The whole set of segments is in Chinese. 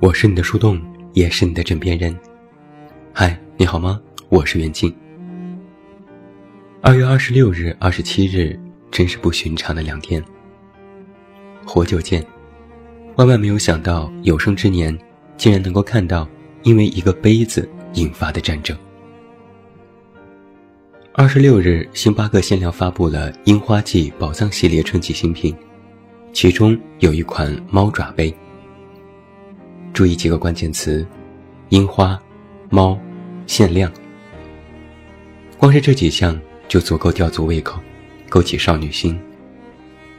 我是你的树洞，也是你的枕边人。嗨，你好吗？我是袁静。二月二十六日、二十七日，真是不寻常的两天。活久见，万万没有想到，有生之年竟然能够看到因为一个杯子引发的战争。二十六日，星巴克限量发布了樱花季宝藏系列春季新品，其中有一款猫爪杯。注意几个关键词：樱花、猫、限量。光是这几项就足够吊足胃口，勾起少女心。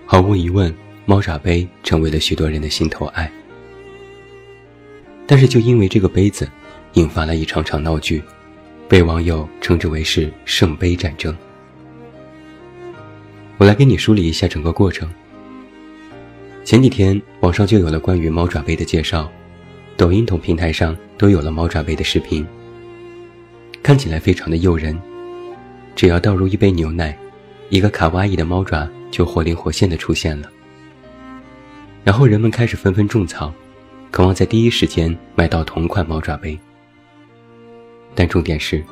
毫无疑问，猫爪杯成为了许多人的心头爱。但是，就因为这个杯子，引发了一场场闹剧，被网友称之为是“圣杯战争”。我来给你梳理一下整个过程。前几天，网上就有了关于猫爪杯的介绍。抖音等平台上都有了猫爪杯的视频，看起来非常的诱人。只要倒入一杯牛奶，一个卡哇伊的猫爪就活灵活现的出现了。然后人们开始纷纷种草，渴望在第一时间买到同款猫爪杯。但重点是，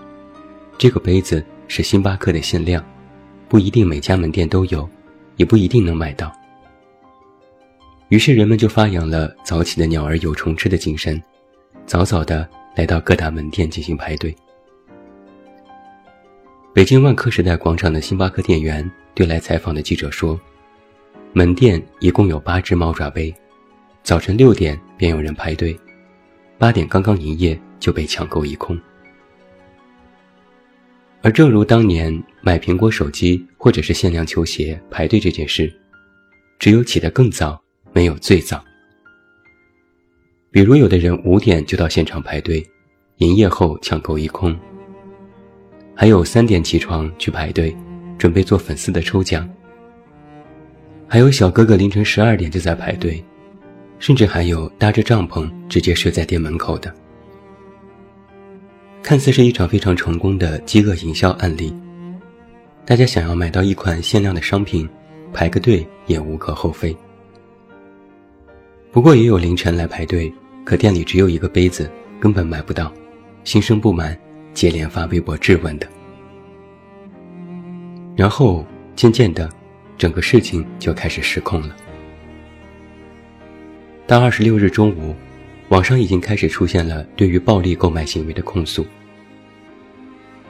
这个杯子是星巴克的限量，不一定每家门店都有，也不一定能买到。于是人们就发扬了早起的鸟儿有虫吃的精神，早早的来到各大门店进行排队。北京万科时代广场的星巴克店员对来采访的记者说：“门店一共有八只猫爪杯，早晨六点便有人排队，八点刚刚营业就被抢购一空。”而正如当年买苹果手机或者是限量球鞋排队这件事，只有起得更早。没有最早，比如有的人五点就到现场排队，营业后抢购一空；还有三点起床去排队，准备做粉丝的抽奖；还有小哥哥凌晨十二点就在排队，甚至还有搭着帐篷直接睡在店门口的。看似是一场非常成功的饥饿营销案例，大家想要买到一款限量的商品，排个队也无可厚非。不过也有凌晨来排队，可店里只有一个杯子，根本买不到，心生不满，接连发微博质问的。然后渐渐的，整个事情就开始失控了。到二十六日中午，网上已经开始出现了对于暴力购买行为的控诉。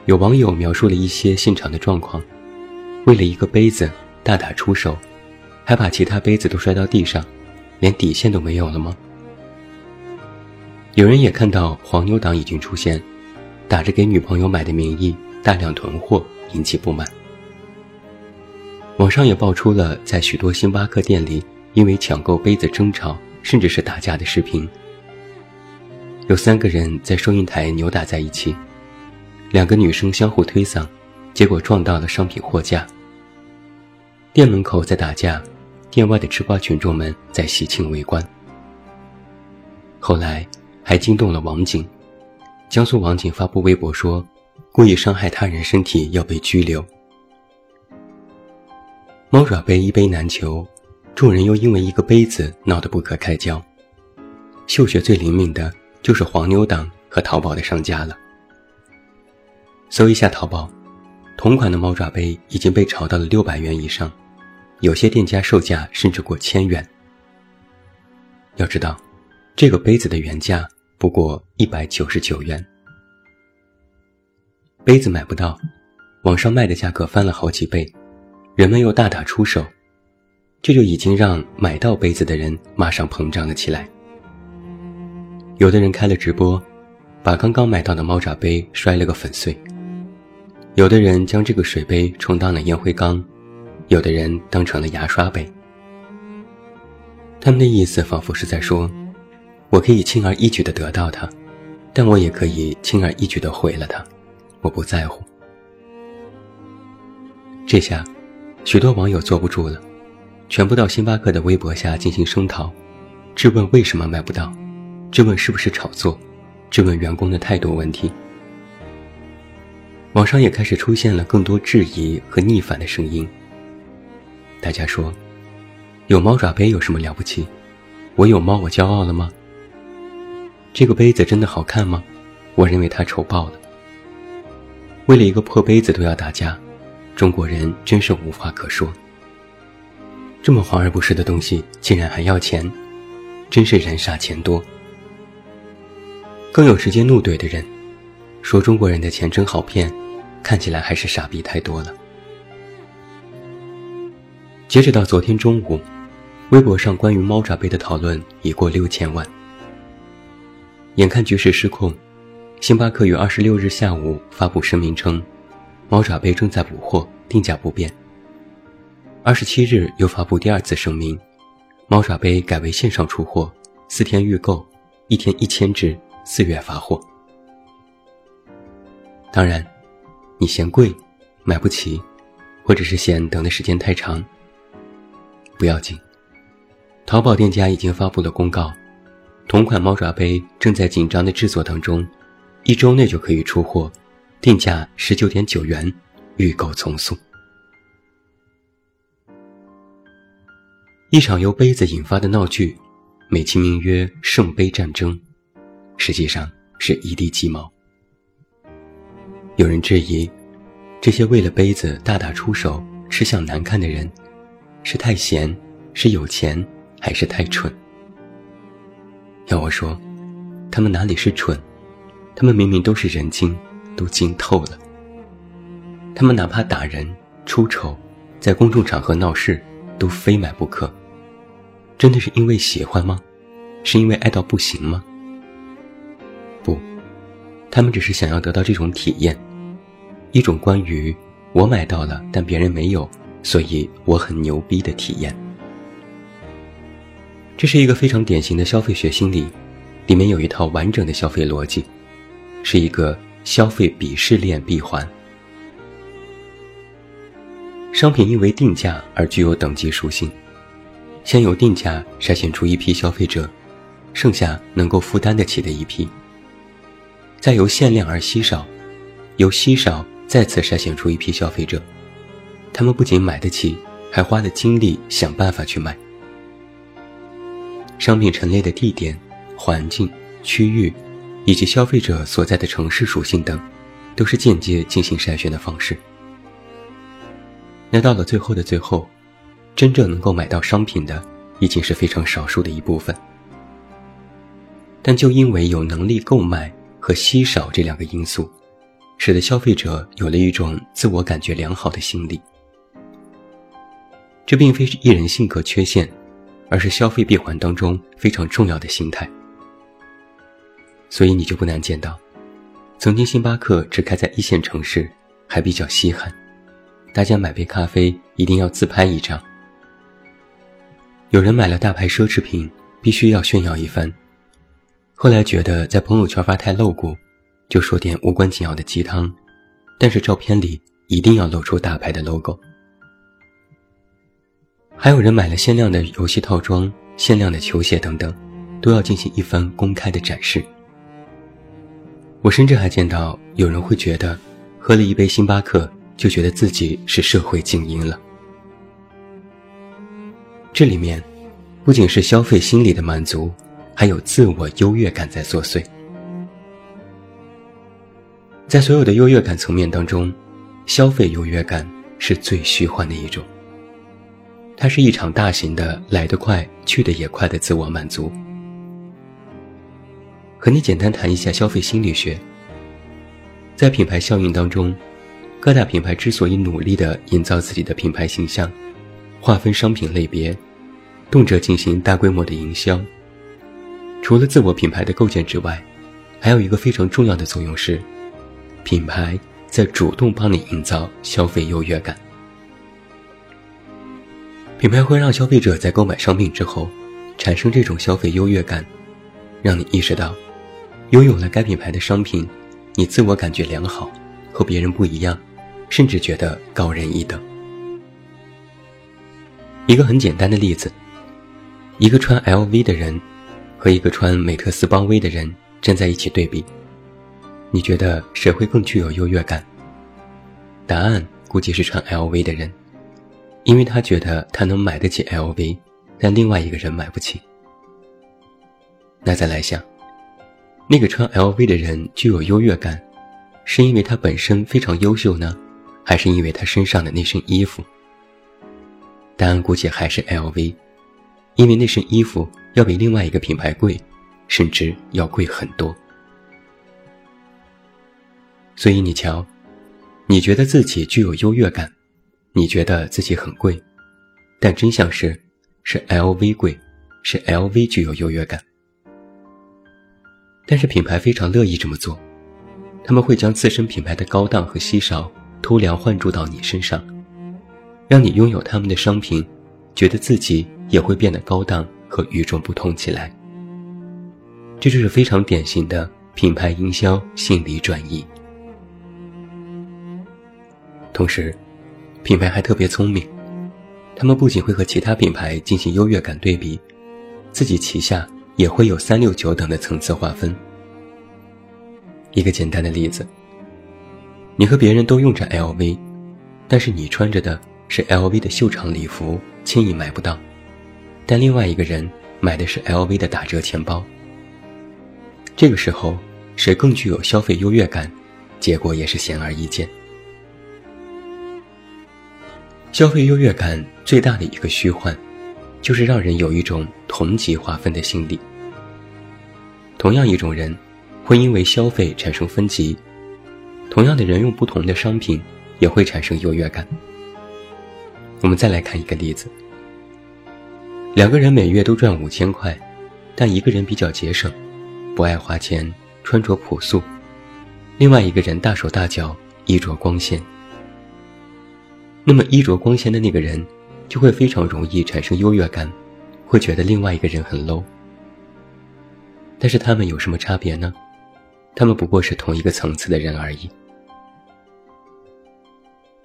有网友描述了一些现场的状况：为了一个杯子大打出手，还把其他杯子都摔到地上。连底线都没有了吗？有人也看到黄牛党已经出现，打着给女朋友买的名义大量囤货，引起不满。网上也爆出了在许多星巴克店里因为抢购杯子争吵，甚至是打架的视频。有三个人在收银台扭打在一起，两个女生相互推搡，结果撞到了商品货架。店门口在打架。店外的吃瓜群众们在喜庆围观，后来还惊动了网警，江苏网警发布微博说，故意伤害他人身体要被拘留。猫爪杯一杯难求，众人又因为一个杯子闹得不可开交，嗅觉最灵敏的就是黄牛党和淘宝的商家了。搜一下淘宝，同款的猫爪杯已经被炒到了六百元以上。有些店家售价甚至过千元。要知道，这个杯子的原价不过一百九十九元。杯子买不到，网上卖的价格翻了好几倍，人们又大打出手，这就已经让买到杯子的人马上膨胀了起来。有的人开了直播，把刚刚买到的猫爪杯摔了个粉碎；有的人将这个水杯充当了烟灰缸。有的人当成了牙刷杯，他们的意思仿佛是在说：“我可以轻而易举地得到它，但我也可以轻而易举地毁了它，我不在乎。”这下，许多网友坐不住了，全部到星巴克的微博下进行声讨，质问为什么买不到，质问是不是炒作，质问员工的态度问题。网上也开始出现了更多质疑和逆反的声音。大家说，有猫爪杯有什么了不起？我有猫，我骄傲了吗？这个杯子真的好看吗？我认为它丑爆了。为了一个破杯子都要打架，中国人真是无话可说。这么华而不实的东西竟然还要钱，真是人傻钱多。更有直接怒怼的人，说中国人的钱真好骗，看起来还是傻逼太多了。截止到昨天中午，微博上关于猫爪杯的讨论已过六千万。眼看局势失控，星巴克于二十六日下午发布声明称，猫爪杯正在补货，定价不变。二十七日又发布第二次声明，猫爪杯改为线上出货，四天预购，一天一千只，四月发货。当然，你嫌贵，买不起，或者是嫌等的时间太长，不要紧，淘宝店家已经发布了公告。同款猫爪杯正在紧张的制作当中，一周内就可以出货，定价十九点九元，预购从速。一场由杯子引发的闹剧，美其名曰“圣杯战争”，实际上是一地鸡毛。有人质疑，这些为了杯子大打出手、吃相难看的人，是太闲，是有钱，还是太蠢？要我说，他们哪里是蠢？他们明明都是人精，都精透了。他们哪怕打人、出丑，在公众场合闹事，都非买不可。真的是因为喜欢吗？是因为爱到不行吗？不，他们只是想要得到这种体验，一种关于我买到了但别人没有，所以我很牛逼的体验。这是一个非常典型的消费学心理，里面有一套完整的消费逻辑，是一个消费鄙视链闭环。商品因为定价而具有等级属性，先由定价筛选出一批消费者，剩下能够负担得起的一批，再由限量而稀少，由稀少再次筛选出一批消费者，他们不仅买得起，还花了精力想办法去买。商品陈列的地点、环境、区域，以及消费者所在的城市属性等，都是间接进行筛选的方式。那到了最后的最后，真正能够买到商品的，已经是非常少数的一部分。但就因为有能力购买和稀少这两个因素，使得消费者有了一种自我感觉良好的心理。这并非是艺人性格缺陷。而是消费闭环当中非常重要的心态，所以你就不难见到，曾经星巴克只开在一线城市，还比较稀罕，大家买杯咖啡一定要自拍一张。有人买了大牌奢侈品，必须要炫耀一番，后来觉得在朋友圈发太露骨，就说点无关紧要的鸡汤，但是照片里一定要露出大牌的 logo。还有人买了限量的游戏套装、限量的球鞋等等，都要进行一番公开的展示。我甚至还见到有人会觉得，喝了一杯星巴克就觉得自己是社会精英了。这里面，不仅是消费心理的满足，还有自我优越感在作祟。在所有的优越感层面当中，消费优越感是最虚幻的一种。它是一场大型的来得快去得也快的自我满足。和你简单谈一下消费心理学。在品牌效应当中，各大品牌之所以努力地营造自己的品牌形象，划分商品类别，动辄进行大规模的营销，除了自我品牌的构建之外，还有一个非常重要的作用是，品牌在主动帮你营造消费优越感。品牌会让消费者在购买商品之后，产生这种消费优越感，让你意识到，拥有了该品牌的商品，你自我感觉良好，和别人不一样，甚至觉得高人一等。一个很简单的例子，一个穿 LV 的人，和一个穿美特斯邦威的人站在一起对比，你觉得谁会更具有优越感？答案估计是穿 LV 的人。因为他觉得他能买得起 LV，但另外一个人买不起。那再来想，那个穿 LV 的人具有优越感，是因为他本身非常优秀呢，还是因为他身上的那身衣服？答案估计还是 LV，因为那身衣服要比另外一个品牌贵，甚至要贵很多。所以你瞧，你觉得自己具有优越感，你觉得自己很贵，但真相是，是 LV 贵，是 LV 具有优越感。但是品牌非常乐意这么做，他们会将自身品牌的高档和稀少偷梁换柱到你身上。让你拥有他们的商品，觉得自己也会变得高档和与众不同起来。这就是非常典型的品牌营销心理转移。同时，品牌还特别聪明，他们不仅会和其他品牌进行优越感对比，自己旗下也会有三六九等的层次划分。一个简单的例子，你和别人都用着 LV，但是你穿着的。是 LV 的秀场礼服，轻易买不到，但另外一个人买的是 LV 的打折钱包。这个时候，谁更具有消费优越感，结果也是显而易见。消费优越感最大的一个虚幻，就是让人有一种同级划分的心理。同样一种人，会因为消费产生分级，同样的人用不同的商品，也会产生优越感。我们再来看一个例子：两个人每月都赚五千块，但一个人比较节省，不爱花钱，穿着朴素；另外一个人大手大脚，衣着光鲜。那么衣着光鲜的那个人，就会非常容易产生优越感，会觉得另外一个人很 low。但是他们有什么差别呢？他们不过是同一个层次的人而已。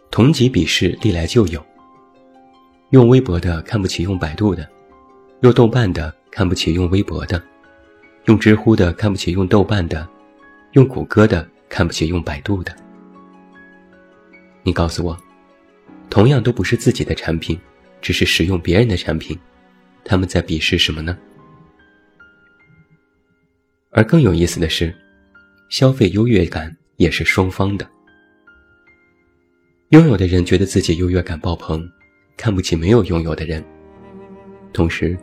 同级鄙视历来就有。用微博的看不起用百度的，用豆瓣的看不起用微博的，用知乎的看不起用豆瓣的，用谷歌的看不起用百度的。你告诉我，同样都不是自己的产品，只是使用别人的产品，他们在鄙视什么呢？而更有意思的是，消费优越感也是双方的。拥有的人觉得自己优越感爆棚。看不起没有拥有的人，同时，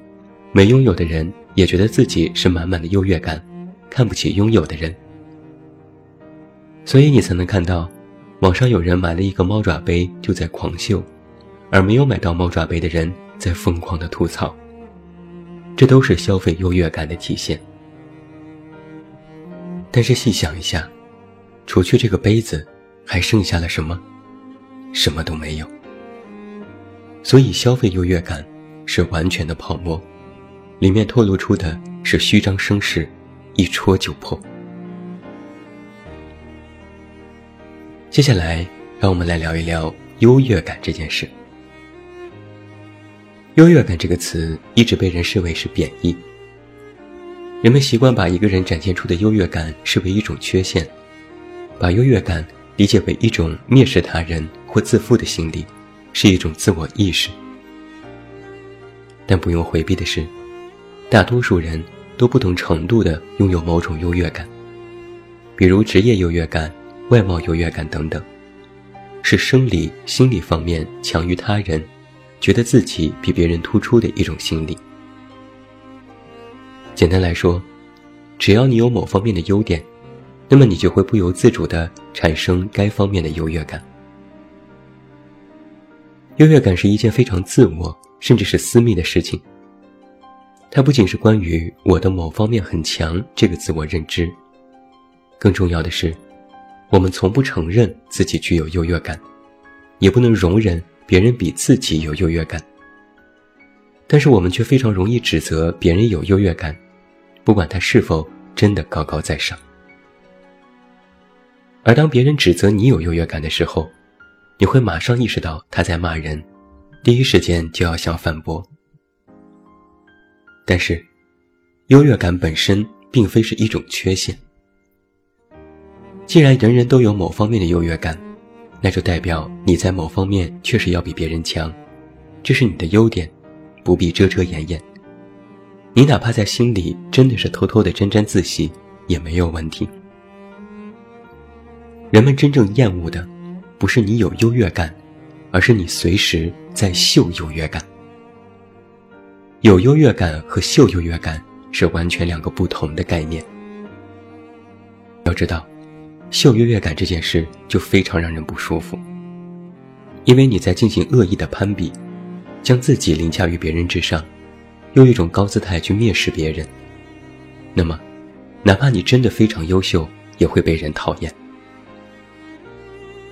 没拥有的人也觉得自己是满满的优越感，看不起拥有的人。所以你才能看到，网上有人买了一个猫爪杯就在狂秀，而没有买到猫爪杯的人在疯狂的吐槽。这都是消费优越感的体现。但是细想一下，除去这个杯子，还剩下了什么？什么都没有。所以，消费优越感是完全的泡沫，里面透露出的是虚张声势，一戳就破。接下来，让我们来聊一聊优越感这件事。优越感这个词一直被人视为是贬义，人们习惯把一个人展现出的优越感视为一种缺陷，把优越感理解为一种蔑视他人或自负的心理。是一种自我意识，但不用回避的是，大多数人都不同程度的拥有某种优越感，比如职业优越感、外貌优越感等等，是生理、心理方面强于他人，觉得自己比别人突出的一种心理。简单来说，只要你有某方面的优点，那么你就会不由自主的产生该方面的优越感。优越感是一件非常自我，甚至是私密的事情。它不仅是关于我的某方面很强这个自我认知，更重要的是，我们从不承认自己具有优越感，也不能容忍别人比自己有优越感。但是我们却非常容易指责别人有优越感，不管他是否真的高高在上。而当别人指责你有优越感的时候，你会马上意识到他在骂人，第一时间就要想反驳。但是，优越感本身并非是一种缺陷。既然人人都有某方面的优越感，那就代表你在某方面确实要比别人强，这是你的优点，不必遮遮掩掩。你哪怕在心里真的是偷偷的沾沾自喜，也没有问题。人们真正厌恶的，不是你有优越感，而是你随时在秀优越感。有优越感和秀优越感是完全两个不同的概念。要知道，秀优越感这件事就非常让人不舒服，因为你在进行恶意的攀比，将自己凌驾于别人之上，用一种高姿态去蔑视别人。那么，哪怕你真的非常优秀，也会被人讨厌。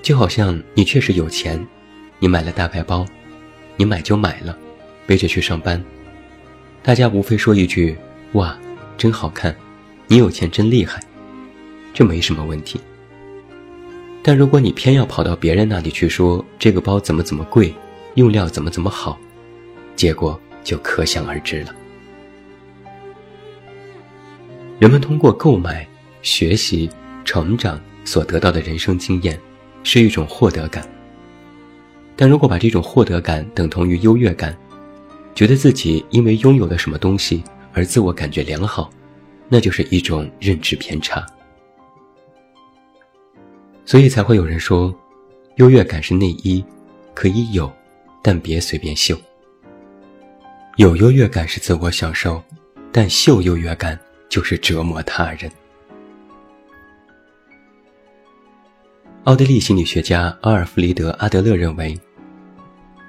就好像你确实有钱，你买了大牌包，你买就买了，背着去上班，大家无非说一句：“哇，真好看，你有钱真厉害。”这没什么问题。但如果你偏要跑到别人那里去说这个包怎么怎么贵，用料怎么怎么好，结果就可想而知了。人们通过购买、学习、成长所得到的人生经验，是一种获得感。但如果把这种获得感等同于优越感，觉得自己因为拥有了什么东西而自我感觉良好，那就是一种认知偏差。所以才会有人说，优越感是内衣，可以有，但别随便秀。有优越感是自我享受，但秀优越感。就是折磨他人。奥地利心理学家阿尔弗里德·阿德勒认为，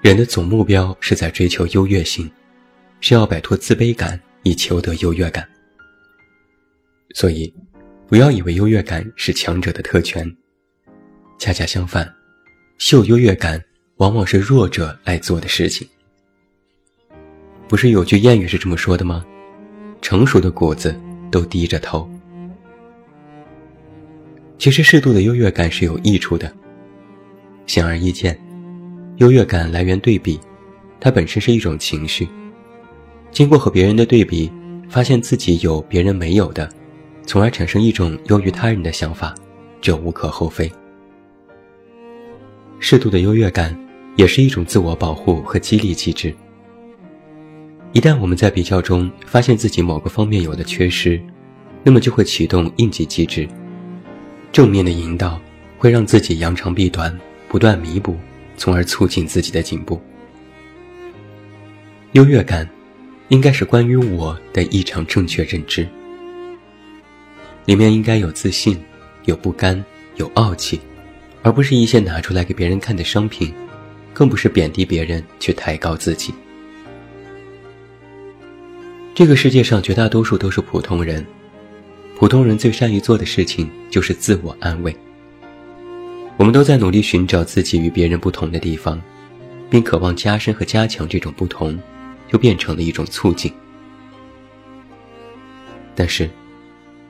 人的总目标是在追求优越性，是要摆脱自卑感以求得优越感。所以，不要以为优越感是强者的特权，恰恰相反，秀优越感往往是弱者爱做的事情。不是有句谚语是这么说的吗？成熟的果子。都低着头。其实，适度的优越感是有益处的。显而易见，优越感来源对比，它本身是一种情绪。经过和别人的对比，发现自己有别人没有的，从而产生一种优于他人的想法，这无可厚非。适度的优越感也是一种自我保护和激励机制。一旦我们在比较中发现自己某个方面有的缺失，那么就会启动应急机制。正面的引导会让自己扬长避短，不断弥补，从而促进自己的进步。优越感，应该是关于我的异常正确认知，里面应该有自信，有不甘，有傲气，而不是一些拿出来给别人看的商品，更不是贬低别人去抬高自己。这个世界上绝大多数都是普通人，普通人最善于做的事情就是自我安慰。我们都在努力寻找自己与别人不同的地方，并渴望加深和加强这种不同，就变成了一种促进。但是，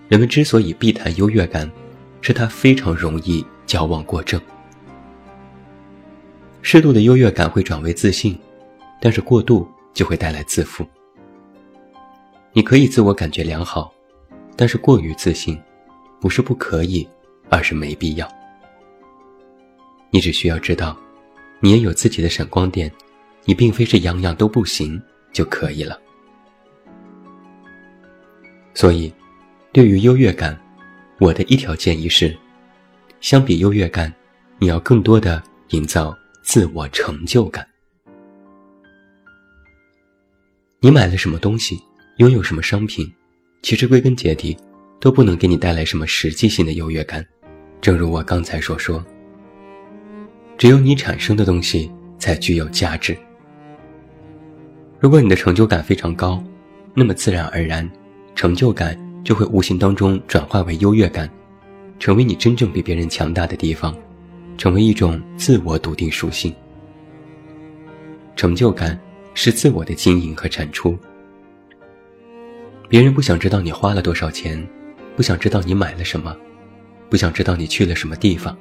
人们之所以避谈优越感，是它非常容易矫枉过正。适度的优越感会转为自信，但是过度就会带来自负。你可以自我感觉良好，但是过于自信，不是不可以，而是没必要。你只需要知道，你也有自己的闪光点，你并非是样样都不行就可以了。所以，对于优越感，我的一条建议是：相比优越感，你要更多的营造自我成就感。你买了什么东西？拥有什么商品，其实归根结底，都不能给你带来什么实际性的优越感。正如我刚才所说，只有你产生的东西才具有价值。如果你的成就感非常高，那么自然而然，成就感就会无形当中转化为优越感，成为你真正比别人强大的地方，成为一种自我笃定属性。成就感是自我的经营和产出。别人不想知道你花了多少钱，不想知道你买了什么，不想知道你去了什么地方。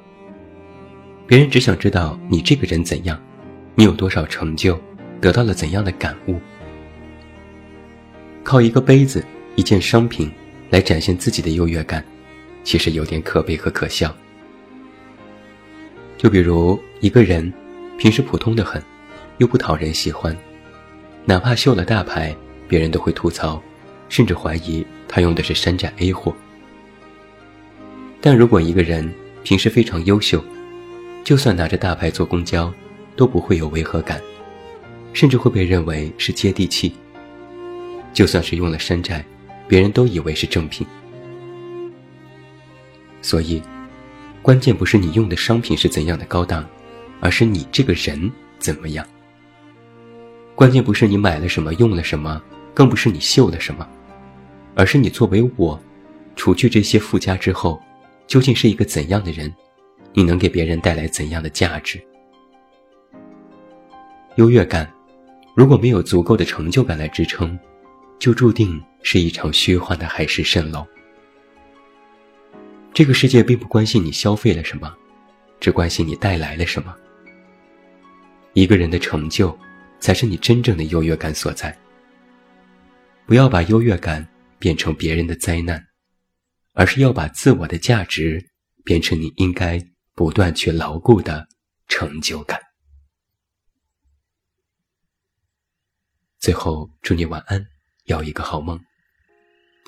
别人只想知道你这个人怎样，你有多少成就，得到了怎样的感悟。靠一个杯子、一件商品来展现自己的优越感，其实有点可悲和可笑。就比如一个人，平时普通的很，又不讨人喜欢，哪怕秀了大牌，别人都会吐槽。甚至怀疑他用的是山寨 A 货。但如果一个人平时非常优秀，就算拿着大牌坐公交，都不会有违和感，甚至会被认为是接地气。就算是用了山寨，别人都以为是正品。所以，关键不是你用的商品是怎样的高档，而是你这个人怎么样。关键不是你买了什么用了什么，更不是你秀了什么，而是你作为我，除去这些附加之后，究竟是一个怎样的人？你能给别人带来怎样的价值？优越感，如果没有足够的成就感来支撑，就注定是一场虚幻的海市蜃楼。这个世界并不关心你消费了什么，只关心你带来了什么。一个人的成就，才是你真正的优越感所在。不要把优越感变成别人的灾难，而是要把自我的价值变成你应该不断去牢固的成就感。最后，祝你晚安，有一个好梦。